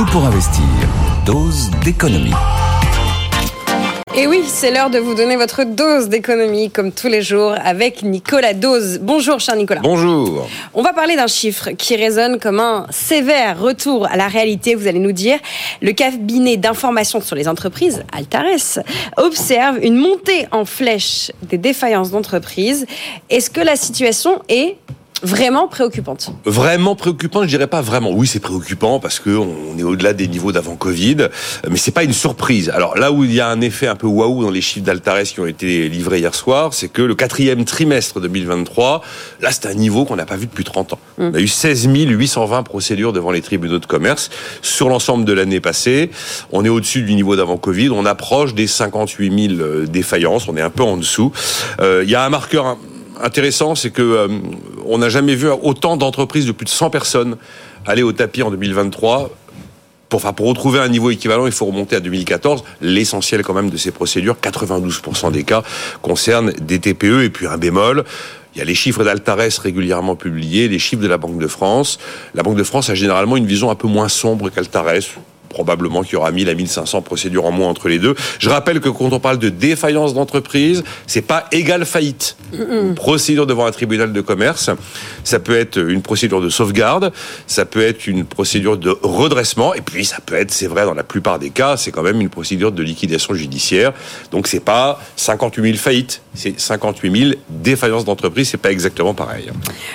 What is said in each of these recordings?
Tout pour investir. Dose d'économie. Et oui, c'est l'heure de vous donner votre dose d'économie, comme tous les jours, avec Nicolas Dose. Bonjour, cher Nicolas. Bonjour. On va parler d'un chiffre qui résonne comme un sévère retour à la réalité, vous allez nous dire. Le cabinet d'information sur les entreprises, Altares, observe une montée en flèche des défaillances d'entreprises. Est-ce que la situation est vraiment préoccupante Vraiment préoccupant, je dirais pas vraiment. Oui, c'est préoccupant parce que on est au-delà des niveaux d'avant Covid, mais c'est pas une surprise. Alors là où il y a un effet un peu waouh dans les chiffres d'Altares qui ont été livrés hier soir, c'est que le quatrième trimestre 2023, là c'est un niveau qu'on n'a pas vu depuis 30 ans. Mm. On a eu 16 820 procédures devant les tribunaux de commerce sur l'ensemble de l'année passée. On est au-dessus du niveau d'avant Covid, on approche des 58 000 euh, défaillances, on est un peu en dessous. Euh, il y a un marqueur intéressant, c'est que euh, on n'a jamais vu autant d'entreprises de plus de 100 personnes aller au tapis en 2023. Pour, enfin, pour retrouver un niveau équivalent, il faut remonter à 2014. L'essentiel quand même de ces procédures, 92% des cas, concernent des TPE et puis un bémol. Il y a les chiffres d'Altares régulièrement publiés, les chiffres de la Banque de France. La Banque de France a généralement une vision un peu moins sombre qu'Altares probablement qu'il y aura 1000 à 1500 procédures en moins entre les deux. Je rappelle que quand on parle de défaillance d'entreprise, c'est pas égal faillite. Procédure devant un tribunal de commerce, ça peut être une procédure de sauvegarde, ça peut être une procédure de redressement, et puis ça peut être, c'est vrai dans la plupart des cas, c'est quand même une procédure de liquidation judiciaire. Donc c'est pas 58 000 faillites, c'est 58 000 défaillances d'entreprise, c'est pas exactement pareil.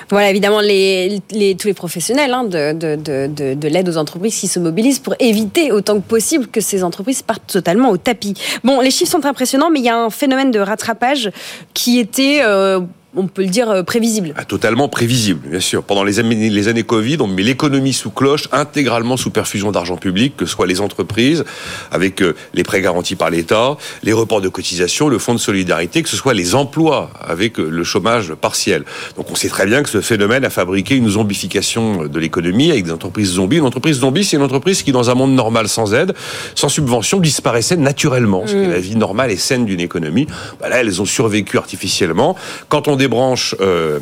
Voilà, évidemment, les, tous les professionnels hein, de, de, de, de l'aide aux entreprises qui se mobilisent pour éviter autant que possible que ces entreprises partent totalement au tapis. Bon, les chiffres sont impressionnants, mais il y a un phénomène de rattrapage qui était... Euh, on peut le dire, euh, prévisible. Ah, totalement prévisible, bien sûr. Pendant les années, les années Covid, on met l'économie sous cloche, intégralement sous perfusion d'argent public, que ce soit les entreprises, avec euh, les prêts garantis par l'État, les reports de cotisation, le fonds de solidarité, que ce soit les emplois, avec euh, le chômage partiel. Donc on sait très bien que ce phénomène a fabriqué une zombification de l'économie avec des entreprises zombies. Une entreprise zombie, c'est une entreprise qui, dans un monde normal, sans aide, sans subvention, disparaissait naturellement, ce qui est mm. la vie normale et saine d'une économie. Bah là, elles ont survécu artificiellement. Quand on euh,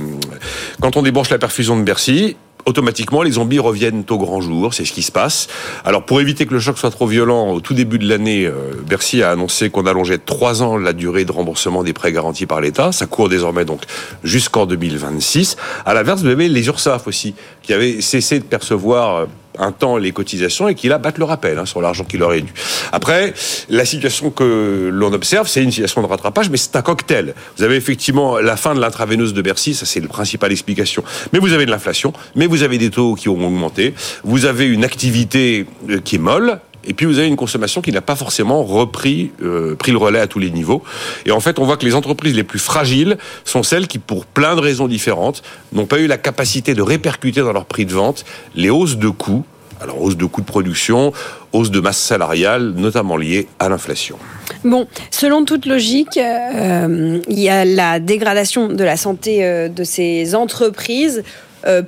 quand on débranche la perfusion de Bercy, automatiquement, les zombies reviennent au grand jour. C'est ce qui se passe. Alors, pour éviter que le choc soit trop violent, au tout début de l'année, euh, Bercy a annoncé qu'on allongeait de trois ans la durée de remboursement des prêts garantis par l'État. Ça court désormais donc jusqu'en 2026. À l'inverse, vous avez les URSAF aussi, qui avaient cessé de percevoir euh, un temps les cotisations et qui là battent le rappel hein, sur l'argent qui leur est dû. Après, la situation que l'on observe, c'est une situation de rattrapage, mais c'est un cocktail. Vous avez effectivement la fin de l'intraveineuse de Bercy, ça c'est la principale explication. Mais vous avez de l'inflation, mais vous avez des taux qui ont augmenté, vous avez une activité euh, qui est molle, et puis vous avez une consommation qui n'a pas forcément repris euh, pris le relais à tous les niveaux. Et en fait, on voit que les entreprises les plus fragiles sont celles qui, pour plein de raisons différentes, n'ont pas eu la capacité de répercuter dans leur prix de vente les hausses de coûts. Alors hausse de coûts de production, hausse de masse salariale, notamment liée à l'inflation. Bon, selon toute logique, euh, il y a la dégradation de la santé euh, de ces entreprises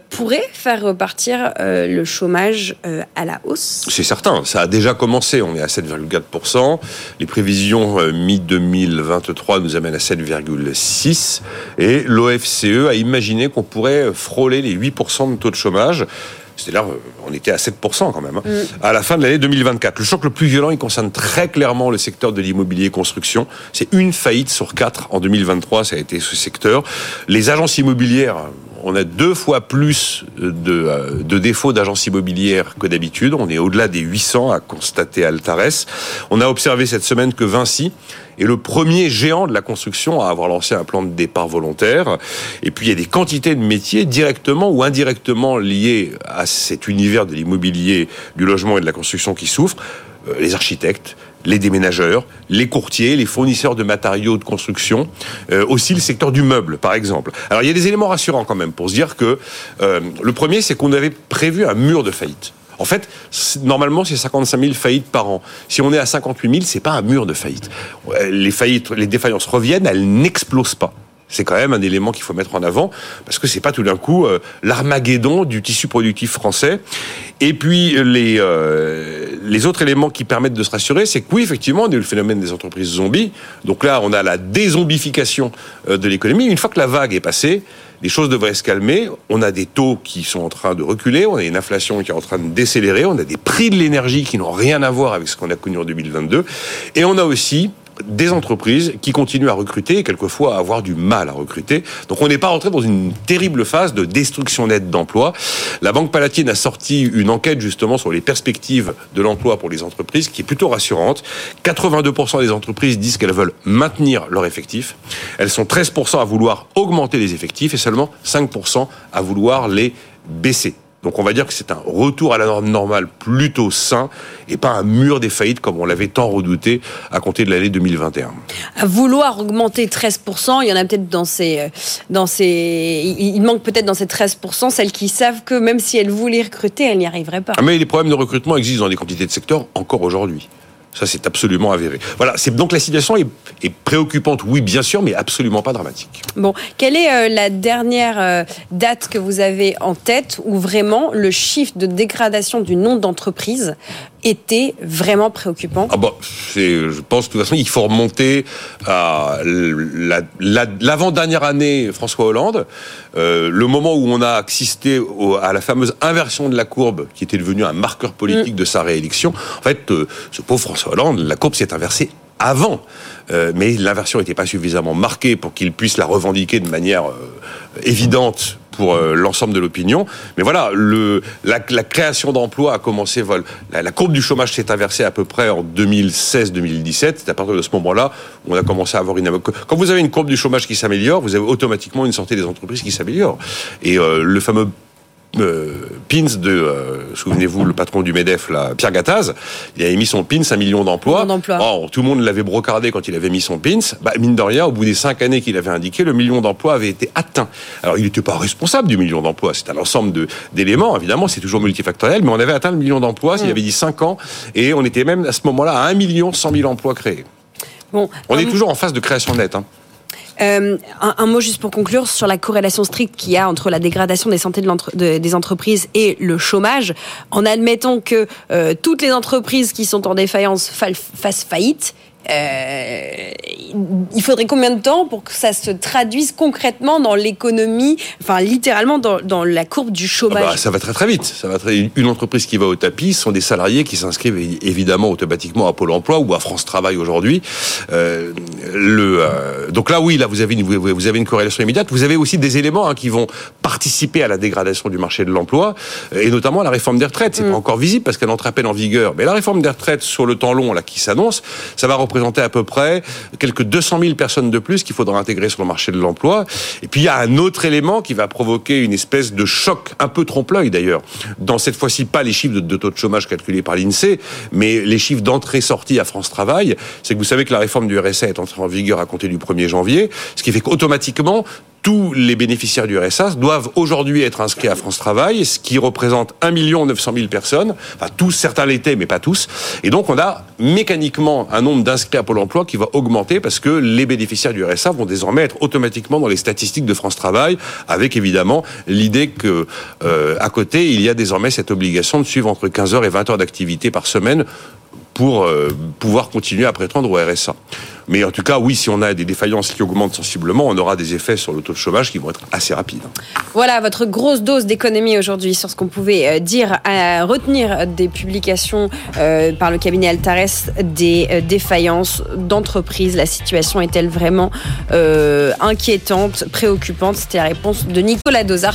pourrait faire repartir euh, le chômage euh, à la hausse C'est certain, ça a déjà commencé, on est à 7,4%, les prévisions mi-2023 nous amènent à 7,6% et l'OFCE a imaginé qu'on pourrait frôler les 8% de taux de chômage. C'est là, on était à 7% quand même, hein, mm. à la fin de l'année 2024. Le choc le plus violent, il concerne très clairement le secteur de l'immobilier construction. C'est une faillite sur quatre en 2023, ça a été ce secteur. Les agences immobilières, on a deux fois plus de, euh, défauts d'agences immobilières que d'habitude. On est au-delà des 800 à constater Altares. On a observé cette semaine que Vinci est le premier géant de la construction à avoir lancé un plan de départ volontaire. Et puis il y a des quantités de métiers directement ou indirectement liés à cet univers de l'immobilier, du logement et de la construction qui souffrent. Euh, les architectes, les déménageurs, les courtiers, les fournisseurs de matériaux de construction, euh, aussi le secteur du meuble, par exemple. Alors il y a des éléments rassurants quand même pour se dire que euh, le premier, c'est qu'on avait prévu un mur de faillite. En fait, normalement, c'est 55 000 faillites par an. Si on est à 58 000, c'est pas un mur de faillite. Les faillites, les défaillances reviennent, elles n'explosent pas. C'est quand même un élément qu'il faut mettre en avant parce que c'est pas tout d'un coup euh, l'armageddon du tissu productif français. Et puis les euh, les autres éléments qui permettent de se rassurer, c'est que oui, effectivement, on a eu le phénomène des entreprises zombies. Donc là, on a la dézombification euh, de l'économie. Une fois que la vague est passée, les choses devraient se calmer. On a des taux qui sont en train de reculer, on a une inflation qui est en train de décélérer, on a des prix de l'énergie qui n'ont rien à voir avec ce qu'on a connu en 2022, et on a aussi des entreprises qui continuent à recruter et quelquefois à avoir du mal à recruter. Donc on n'est pas rentré dans une terrible phase de destruction nette d'emplois. La Banque Palatine a sorti une enquête justement sur les perspectives de l'emploi pour les entreprises qui est plutôt rassurante. 82% des entreprises disent qu'elles veulent maintenir leur effectif. Elles sont 13% à vouloir augmenter les effectifs et seulement 5% à vouloir les baisser. Donc on va dire que c'est un retour à la norme normale plutôt sain et pas un mur des faillites comme on l'avait tant redouté à compter de l'année 2021. À vouloir augmenter 13%, il y en a peut-être dans ces, euh, dans ces, il manque peut-être dans ces 13% celles qui savent que même si elles voulaient recruter, elles n'y arriveraient pas. Ah, mais les problèmes de recrutement existent dans des quantités de secteurs encore aujourd'hui. Ça, c'est absolument avéré. Voilà, c'est donc la situation est, préoccupante, oui, bien sûr, mais absolument pas dramatique. Bon, quelle est euh, la dernière euh, date que vous avez en tête où vraiment le chiffre de dégradation du nom d'entreprise était vraiment préoccupant ah bah, Je pense de toute façon il faut remonter à l'avant-dernière année François Hollande, euh, le moment où on a assisté à la fameuse inversion de la courbe qui était devenue un marqueur politique mm. de sa réélection. En fait, ce pauvre François Hollande, la courbe s'est inversée avant. Euh, mais l'inversion n'était pas suffisamment marquée pour qu'il puisse la revendiquer de manière euh, évidente pour euh, l'ensemble de l'opinion. Mais voilà, le, la, création d'emplois a commencé, vol, la, courbe du chômage s'est inversée à peu près en 2016-2017. C'est à partir de ce moment-là où on a commencé à avoir une... Quand vous avez une courbe du chômage qui s'améliore, vous avez automatiquement une santé des entreprises qui s'améliore. Et le fameux euh, pins de, euh, souvenez-vous, le patron du MEDEF, là, Pierre Gattaz, il avait mis son pins, un million d'emplois. Oh, tout le monde l'avait brocardé quand il avait mis son pins. Bah, mine de rien, au bout des cinq années qu'il avait indiqué, le million d'emplois avait été atteint. Alors, il n'était pas responsable du million d'emplois. C'est un ensemble d'éléments, évidemment, c'est toujours multifactoriel, mais on avait atteint le million d'emplois, il mm. avait dit cinq ans, et on était même à ce moment-là à un million cent mille emplois créés. Bon, on est toujours en phase de création nette. Hein. Euh, un, mot juste pour conclure sur la corrélation stricte qu'il y a entre la dégradation des santé de des entreprises et le chômage. En admettant que euh, toutes les entreprises qui sont en défaillance fassent faillite, euh, il faudrait combien de temps pour que ça se traduise concrètement dans l'économie, enfin littéralement dans, dans, la courbe du chômage ah bah, Ça va très très vite. Ça va très... Une entreprise qui va au tapis sont des salariés qui s'inscrivent évidemment automatiquement à Pôle Emploi ou à France Travail aujourd'hui. Euh, le, euh, donc là, oui, là vous avez une, vous avez une corrélation immédiate. Vous avez aussi des éléments hein, qui vont participer à la dégradation du marché de l'emploi et notamment la réforme des retraites. C'est pas mm. encore visible parce qu'elle entre à peine en vigueur. Mais la réforme des retraites sur le temps long là qui s'annonce, ça va représenter représenter à peu près quelques 200 000 personnes de plus qu'il faudra intégrer sur le marché de l'emploi. Et puis il y a un autre élément qui va provoquer une espèce de choc, un peu trompe-l'œil d'ailleurs. Dans cette fois-ci, pas les chiffres de, taux de chômage calculés par l'INSEE, mais les chiffres d'entrée-sortie à France Travail. C'est que vous savez que la réforme du RSA est entrée en vigueur à compter du 1er janvier, ce qui fait qu'automatiquement, tous les bénéficiaires du RSA doivent aujourd'hui être inscrits à France Travail, ce qui représente 1 900 000 personnes. Enfin, tous, certains l'étaient, mais pas tous. Et donc, on a mécaniquement un nombre d'inscrits à Pôle emploi qui va augmenter parce que les bénéficiaires du RSA vont désormais être automatiquement dans les statistiques de France Travail, avec évidemment l'idée que, euh, à côté, il y a désormais cette obligation de suivre entre 15 heures et 20 heures d'activité par semaine pour euh, pouvoir continuer à prétendre au RSA. Mais en tout cas, oui, si on a des défaillances qui augmentent sensiblement, on aura des effets sur le taux de chômage qui vont être assez rapides. Voilà votre grosse dose d'économie aujourd'hui sur ce qu'on pouvait euh, dire, à retenir des publications euh, par le cabinet Altares des défaillances d'entreprises. La situation est-elle vraiment inquiétante, préoccupante? C'était la réponse de Nicolas Dozard.